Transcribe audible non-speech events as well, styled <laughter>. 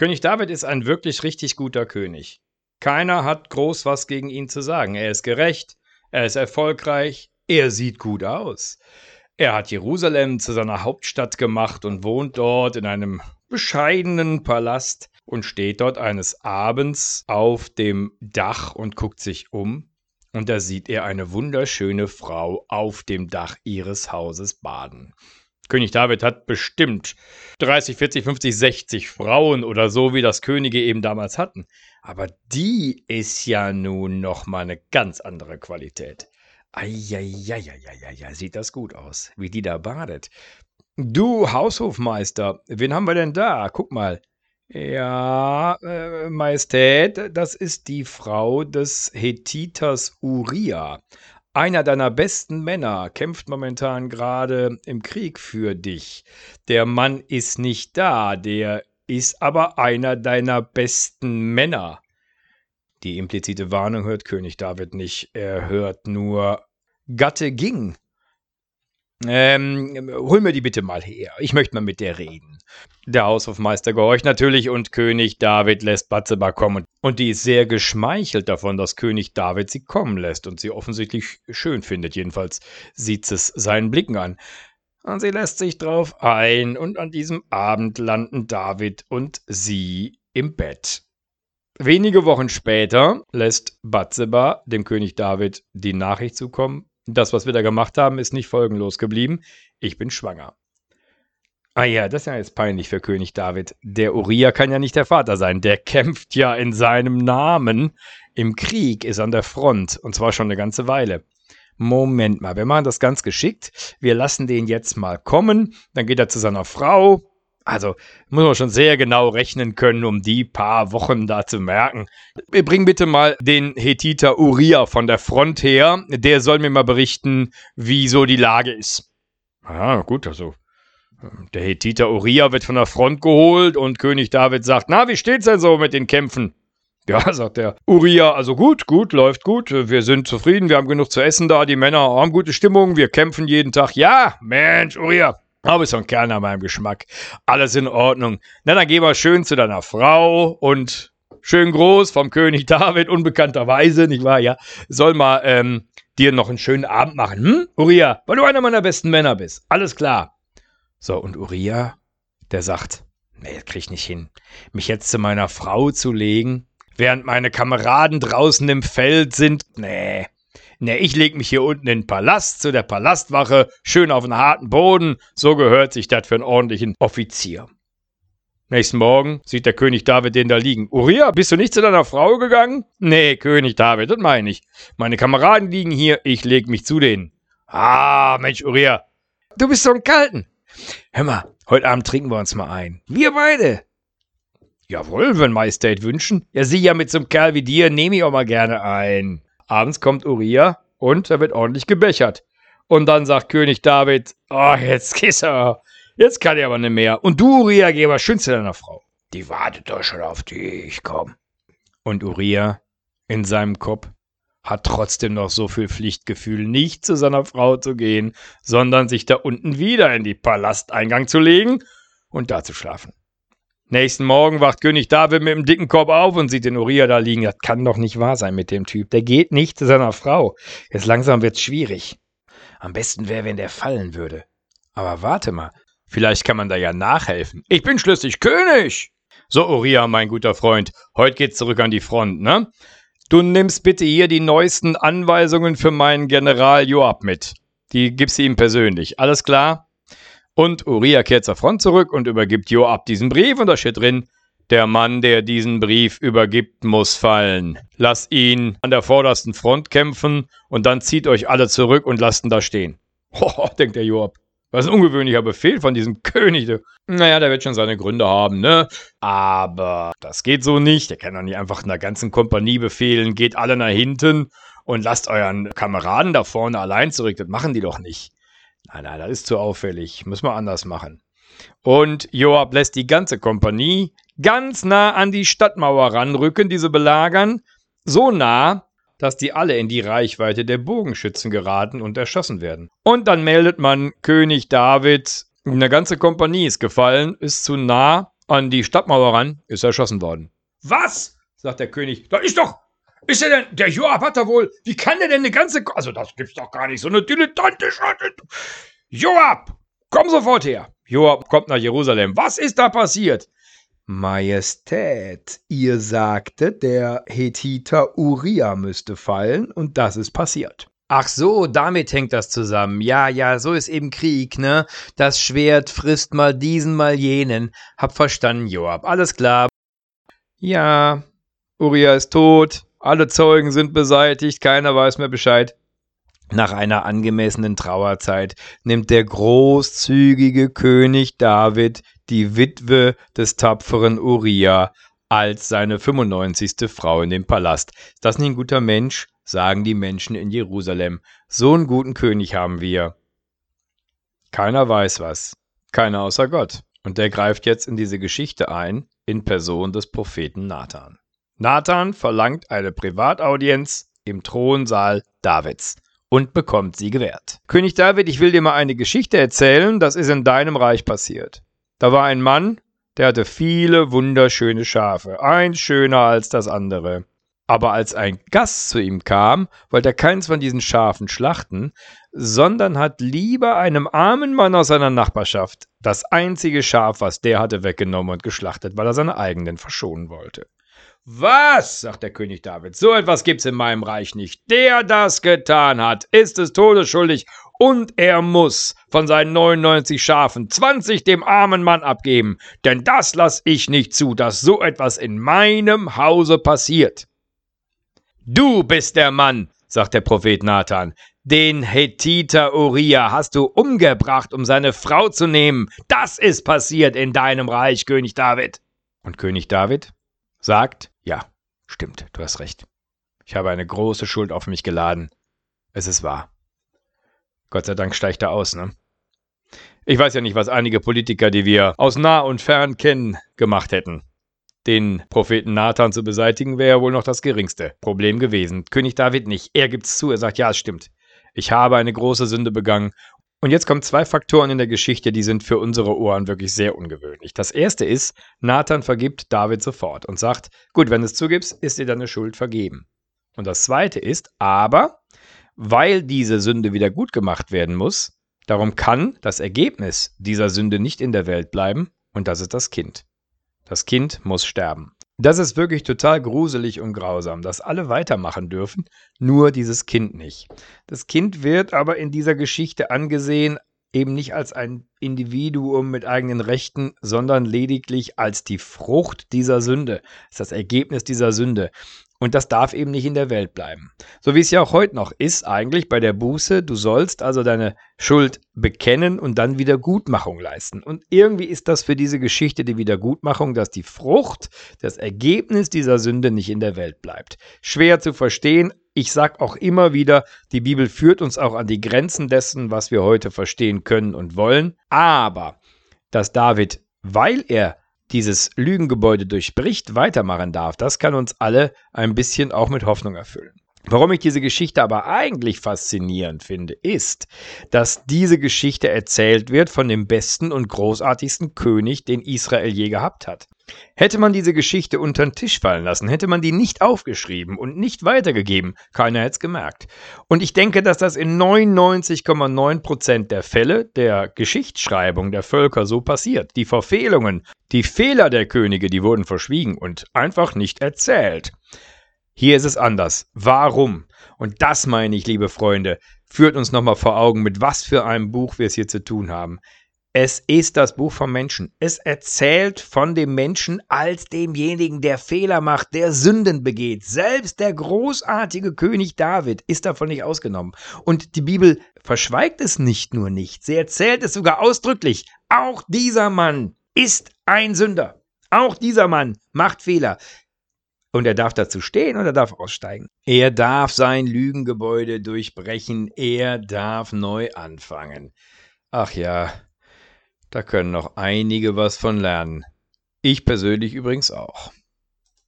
König David ist ein wirklich richtig guter König. Keiner hat groß was gegen ihn zu sagen. Er ist gerecht, er ist erfolgreich, er sieht gut aus. Er hat Jerusalem zu seiner Hauptstadt gemacht und wohnt dort in einem bescheidenen Palast und steht dort eines Abends auf dem Dach und guckt sich um. Und da sieht er eine wunderschöne Frau auf dem Dach ihres Hauses baden. König David hat bestimmt 30, 40, 50, 60 Frauen oder so, wie das Könige eben damals hatten. Aber die ist ja nun noch mal eine ganz andere Qualität. Eieieiei, sieht das gut aus, wie die da badet. Du Haushofmeister, wen haben wir denn da? Guck mal. Ja, äh, Majestät, das ist die Frau des Hethiters Uriah. Einer deiner besten Männer kämpft momentan gerade im Krieg für dich. Der Mann ist nicht da, der ist aber einer deiner besten Männer. Die implizite Warnung hört König David nicht. Er hört nur Gatte ging. Ähm, hol mir die bitte mal her. Ich möchte mal mit der reden. Der Haushofmeister gehorcht natürlich und König David lässt Batzeba kommen. Und die ist sehr geschmeichelt davon, dass König David sie kommen lässt und sie offensichtlich schön findet. Jedenfalls sieht es seinen Blicken an. Und sie lässt sich drauf ein und an diesem Abend landen David und sie im Bett. Wenige Wochen später lässt Batzeba dem König David die Nachricht zukommen, das, was wir da gemacht haben, ist nicht folgenlos geblieben. Ich bin schwanger. Ah ja, das ist ja jetzt peinlich für König David. Der Uriah kann ja nicht der Vater sein. Der kämpft ja in seinem Namen im Krieg, ist an der Front und zwar schon eine ganze Weile. Moment mal, wir machen das ganz geschickt. Wir lassen den jetzt mal kommen. Dann geht er zu seiner Frau. Also muss man schon sehr genau rechnen können, um die paar Wochen da zu merken. Bring bitte mal den Hethiter Uriah von der Front her. Der soll mir mal berichten, wie so die Lage ist. Ah, gut, also. Der Hethiter Uriah wird von der Front geholt und König David sagt: Na, wie steht's denn so mit den Kämpfen? Ja, <laughs> sagt der Uriah, also gut, gut, läuft gut. Wir sind zufrieden, wir haben genug zu essen da, die Männer haben gute Stimmung, wir kämpfen jeden Tag. Ja, Mensch, Uriah, aber ist so ein Kerl nach meinem Geschmack. Alles in Ordnung. Na, dann geh mal schön zu deiner Frau und schön groß vom König David, unbekannterweise, nicht wahr? Ja, soll mal ähm, dir noch einen schönen Abend machen, hm? Uriah, weil du einer meiner besten Männer bist. Alles klar. So, und Uriah, der sagt, nee, das krieg ich nicht hin. Mich jetzt zu meiner Frau zu legen, während meine Kameraden draußen im Feld sind, nee, Ne, ich leg mich hier unten in den Palast zu der Palastwache, schön auf den harten Boden. So gehört sich das für einen ordentlichen Offizier. Nächsten Morgen sieht der König David den da liegen. Uriah, bist du nicht zu deiner Frau gegangen? Nee, König David, das meine ich. Meine Kameraden liegen hier, ich leg mich zu denen. Ah, Mensch, Uriah, du bist so ein Kalten. Hör mal, heute Abend trinken wir uns mal ein. Wir beide. Jawohl, wenn Majestät wünschen. Ja, sie ja mit so einem Kerl wie dir nehme ich auch mal gerne ein. Abends kommt Uriah und er wird ordentlich gebechert. Und dann sagt König David, oh, jetzt kiss er. Jetzt kann er aber nicht mehr. Und du, Uriah, geh mal schön zu deiner Frau. Die wartet doch schon auf dich, komm. Und Uriah in seinem Kopf hat trotzdem noch so viel Pflichtgefühl, nicht zu seiner Frau zu gehen, sondern sich da unten wieder in die Palasteingang zu legen und da zu schlafen. Nächsten Morgen wacht König David mit dem dicken Korb auf und sieht den Uriah da liegen. Das kann doch nicht wahr sein mit dem Typ. Der geht nicht zu seiner Frau. Jetzt langsam wird's schwierig. Am besten wäre, wenn der fallen würde. Aber warte mal. Vielleicht kann man da ja nachhelfen. Ich bin schließlich König! So, Uriah, mein guter Freund. Heute geht's zurück an die Front, ne? Du nimmst bitte hier die neuesten Anweisungen für meinen General Joab mit. Die gibst du ihm persönlich. Alles klar? Und Uriah kehrt zur Front zurück und übergibt Joab diesen Brief und da steht drin, der Mann, der diesen Brief übergibt, muss fallen. Lass ihn an der vordersten Front kämpfen und dann zieht euch alle zurück und lasst ihn da stehen. <laughs> Hoho, denkt der Joab. Was ein ungewöhnlicher Befehl von diesem <laughs> König. Naja, der wird schon seine Gründe haben, ne? Aber das geht so nicht. Der kann doch nicht einfach einer ganzen Kompanie befehlen, geht alle nach hinten und lasst euren Kameraden da vorne allein zurück. Das machen die doch nicht. Nein, nein, das ist zu auffällig. Müssen wir anders machen. Und Joab lässt die ganze Kompanie ganz nah an die Stadtmauer ranrücken, diese belagern. So nah, dass die alle in die Reichweite der Bogenschützen geraten und erschossen werden. Und dann meldet man König David, eine ganze Kompanie ist gefallen, ist zu nah an die Stadtmauer ran, ist erschossen worden. Was? sagt der König. Da ist doch. Ist er denn. Der Joab hat er wohl. Wie kann der denn eine ganze. Also, das gibt's doch gar nicht. So eine dilettantische. Joab! Komm sofort her! Joab kommt nach Jerusalem. Was ist da passiert? Majestät, ihr sagtet, der Hethiter Uriah müsste fallen, und das ist passiert. Ach so, damit hängt das zusammen. Ja, ja, so ist eben Krieg, ne? Das Schwert frisst mal diesen, mal jenen. Hab verstanden, Joab. Alles klar. Ja, Uriah ist tot. Alle Zeugen sind beseitigt. Keiner weiß mehr Bescheid. Nach einer angemessenen Trauerzeit nimmt der großzügige König David die Witwe des tapferen Uriah als seine 95. Frau in den Palast. Ist das nicht ein guter Mensch? sagen die Menschen in Jerusalem. So einen guten König haben wir. Keiner weiß was. Keiner außer Gott. Und der greift jetzt in diese Geschichte ein, in Person des Propheten Nathan. Nathan verlangt eine Privataudienz im Thronsaal Davids und bekommt sie gewährt. König David, ich will dir mal eine Geschichte erzählen, das ist in deinem Reich passiert. Da war ein Mann, der hatte viele wunderschöne Schafe, eins schöner als das andere. Aber als ein Gast zu ihm kam, wollte er keins von diesen Schafen schlachten, sondern hat lieber einem armen Mann aus seiner Nachbarschaft das einzige Schaf, was der hatte, weggenommen und geschlachtet, weil er seine eigenen verschonen wollte. Was? sagt der König David, so etwas gibt's in meinem Reich nicht. Der das getan hat, ist des Todes schuldig und er muss von seinen 99 Schafen 20 dem armen Mann abgeben, denn das lass ich nicht zu, dass so etwas in meinem Hause passiert. Du bist der Mann, sagt der Prophet Nathan. Den Hethiter Uriah hast du umgebracht, um seine Frau zu nehmen. Das ist passiert in deinem Reich, König David. Und König David sagt, ja, stimmt, du hast recht. Ich habe eine große Schuld auf mich geladen. Es ist wahr. Gott sei Dank steigt er aus, ne? Ich weiß ja nicht, was einige Politiker, die wir aus nah und fern kennen, gemacht hätten. Den Propheten Nathan zu beseitigen wäre wohl noch das geringste Problem gewesen. König David nicht. Er gibt's zu. Er sagt, ja, es stimmt. Ich habe eine große Sünde begangen. Und jetzt kommen zwei Faktoren in der Geschichte, die sind für unsere Ohren wirklich sehr ungewöhnlich. Das erste ist, Nathan vergibt David sofort und sagt, gut, wenn du es zugibst, ist dir deine Schuld vergeben. Und das zweite ist, aber, weil diese Sünde wieder gut gemacht werden muss, darum kann das Ergebnis dieser Sünde nicht in der Welt bleiben, und das ist das Kind. Das Kind muss sterben. Das ist wirklich total gruselig und grausam, dass alle weitermachen dürfen, nur dieses Kind nicht. Das Kind wird aber in dieser Geschichte angesehen eben nicht als ein Individuum mit eigenen Rechten, sondern lediglich als die Frucht dieser Sünde, als das Ergebnis dieser Sünde. Und das darf eben nicht in der Welt bleiben. So wie es ja auch heute noch ist, eigentlich bei der Buße. Du sollst also deine Schuld bekennen und dann Wiedergutmachung leisten. Und irgendwie ist das für diese Geschichte die Wiedergutmachung, dass die Frucht, das Ergebnis dieser Sünde nicht in der Welt bleibt. Schwer zu verstehen. Ich sage auch immer wieder, die Bibel führt uns auch an die Grenzen dessen, was wir heute verstehen können und wollen. Aber, dass David, weil er dieses Lügengebäude durchbricht, weitermachen darf, das kann uns alle ein bisschen auch mit Hoffnung erfüllen. Warum ich diese Geschichte aber eigentlich faszinierend finde, ist, dass diese Geschichte erzählt wird von dem besten und großartigsten König, den Israel je gehabt hat. Hätte man diese Geschichte unter den Tisch fallen lassen, hätte man die nicht aufgeschrieben und nicht weitergegeben, keiner hätte es gemerkt. Und ich denke, dass das in 99,9% der Fälle der Geschichtsschreibung der Völker so passiert. Die Verfehlungen, die Fehler der Könige, die wurden verschwiegen und einfach nicht erzählt. Hier ist es anders. Warum? Und das meine ich, liebe Freunde, führt uns nochmal vor Augen, mit was für einem Buch wir es hier zu tun haben. Es ist das Buch vom Menschen. Es erzählt von dem Menschen als demjenigen, der Fehler macht, der Sünden begeht. Selbst der großartige König David ist davon nicht ausgenommen. Und die Bibel verschweigt es nicht nur nicht, sie erzählt es sogar ausdrücklich. Auch dieser Mann ist ein Sünder. Auch dieser Mann macht Fehler. Und er darf dazu stehen und er darf aussteigen. Er darf sein Lügengebäude durchbrechen. Er darf neu anfangen. Ach ja, da können noch einige was von lernen. Ich persönlich übrigens auch.